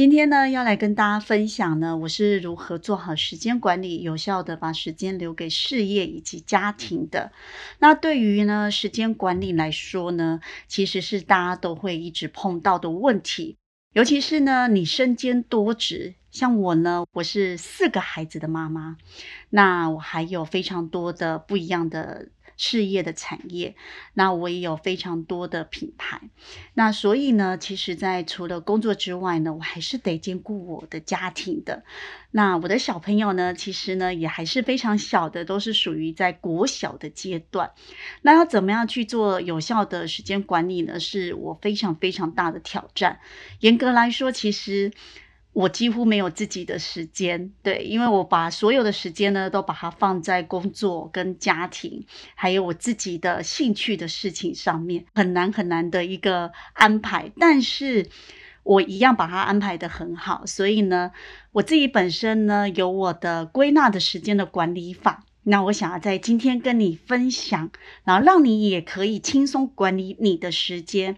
今天呢，要来跟大家分享呢，我是如何做好时间管理，有效的把时间留给事业以及家庭的。那对于呢时间管理来说呢，其实是大家都会一直碰到的问题，尤其是呢你身兼多职，像我呢，我是四个孩子的妈妈，那我还有非常多的不一样的。事业的产业，那我也有非常多的品牌，那所以呢，其实，在除了工作之外呢，我还是得兼顾我的家庭的。那我的小朋友呢，其实呢，也还是非常小的，都是属于在国小的阶段。那要怎么样去做有效的时间管理呢？是我非常非常大的挑战。严格来说，其实。我几乎没有自己的时间，对，因为我把所有的时间呢，都把它放在工作、跟家庭，还有我自己的兴趣的事情上面，很难很难的一个安排。但是我一样把它安排的很好，所以呢，我自己本身呢，有我的归纳的时间的管理法。那我想要在今天跟你分享，然后让你也可以轻松管理你的时间。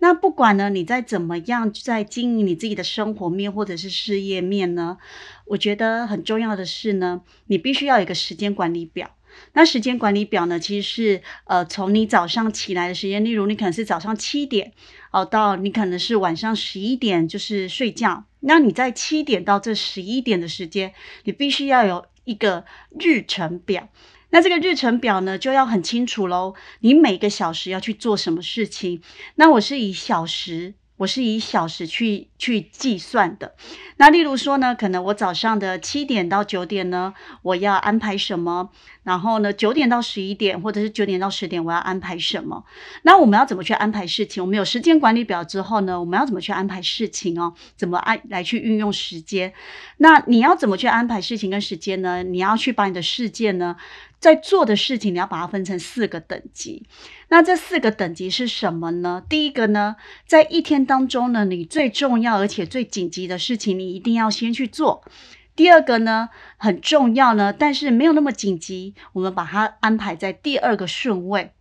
那不管呢，你在怎么样在经营你自己的生活面或者是事业面呢？我觉得很重要的是呢，你必须要有一个时间管理表。那时间管理表呢，其实是呃从你早上起来的时间，例如你可能是早上七点哦，到你可能是晚上十一点就是睡觉。那你在七点到这十一点的时间，你必须要有。一个日程表，那这个日程表呢就要很清楚喽。你每个小时要去做什么事情？那我是以小时。我是以小时去去计算的。那例如说呢，可能我早上的七点到九点呢，我要安排什么？然后呢，九点到十一点，或者是九点到十点，我要安排什么？那我们要怎么去安排事情？我们有时间管理表之后呢，我们要怎么去安排事情哦？怎么安来去运用时间？那你要怎么去安排事情跟时间呢？你要去把你的事件呢？在做的事情，你要把它分成四个等级。那这四个等级是什么呢？第一个呢，在一天当中呢，你最重要而且最紧急的事情，你一定要先去做。第二个呢，很重要呢，但是没有那么紧急，我们把它安排在第二个顺位。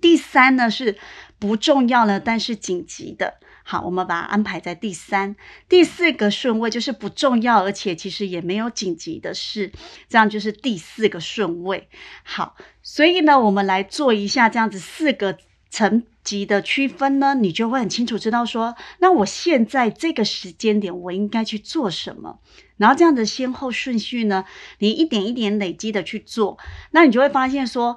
第三呢，是不重要呢，但是紧急的。好，我们把它安排在第三、第四个顺位，就是不重要，而且其实也没有紧急的事，这样就是第四个顺位。好，所以呢，我们来做一下这样子四个层级的区分呢，你就会很清楚知道说，那我现在这个时间点我应该去做什么，然后这样的先后顺序呢，你一点一点累积的去做，那你就会发现说，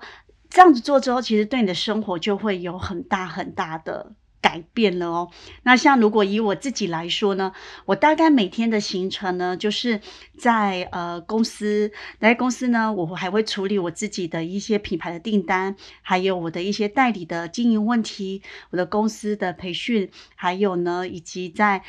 这样子做之后，其实对你的生活就会有很大很大的。改变了哦。那像如果以我自己来说呢，我大概每天的行程呢，就是在呃公司，在公司呢，我还会处理我自己的一些品牌的订单，还有我的一些代理的经营问题，我的公司的培训，还有呢，以及在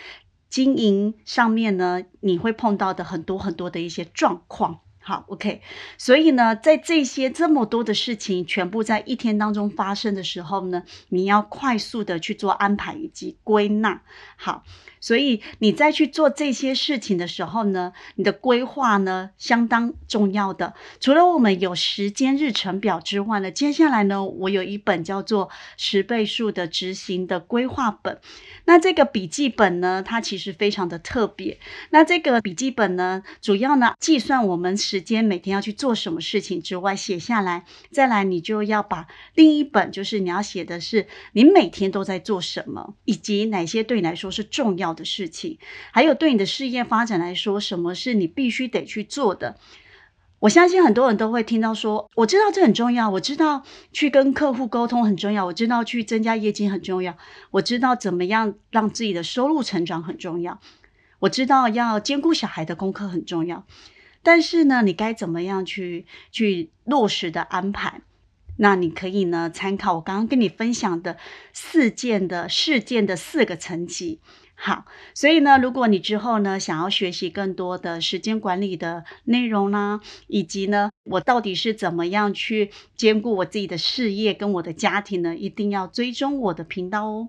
经营上面呢，你会碰到的很多很多的一些状况。好，OK，所以呢，在这些这么多的事情全部在一天当中发生的时候呢，你要快速的去做安排以及归纳。好。所以你在去做这些事情的时候呢，你的规划呢相当重要的。除了我们有时间日程表之外呢，接下来呢，我有一本叫做十倍数的执行的规划本。那这个笔记本呢，它其实非常的特别。那这个笔记本呢，主要呢计算我们时间每天要去做什么事情之外，写下来。再来，你就要把另一本，就是你要写的是你每天都在做什么，以及哪些对你来说是重要。的事情，还有对你的事业发展来说，什么是你必须得去做的？我相信很多人都会听到说，我知道这很重要，我知道去跟客户沟通很重要，我知道去增加业绩很重要，我知道怎么样让自己的收入成长很重要，我知道要兼顾小孩的功课很重要。但是呢，你该怎么样去去落实的安排？那你可以呢参考我刚刚跟你分享的四件的事件的四个层级。好，所以呢，如果你之后呢想要学习更多的时间管理的内容啦，以及呢我到底是怎么样去兼顾我自己的事业跟我的家庭呢，一定要追踪我的频道哦。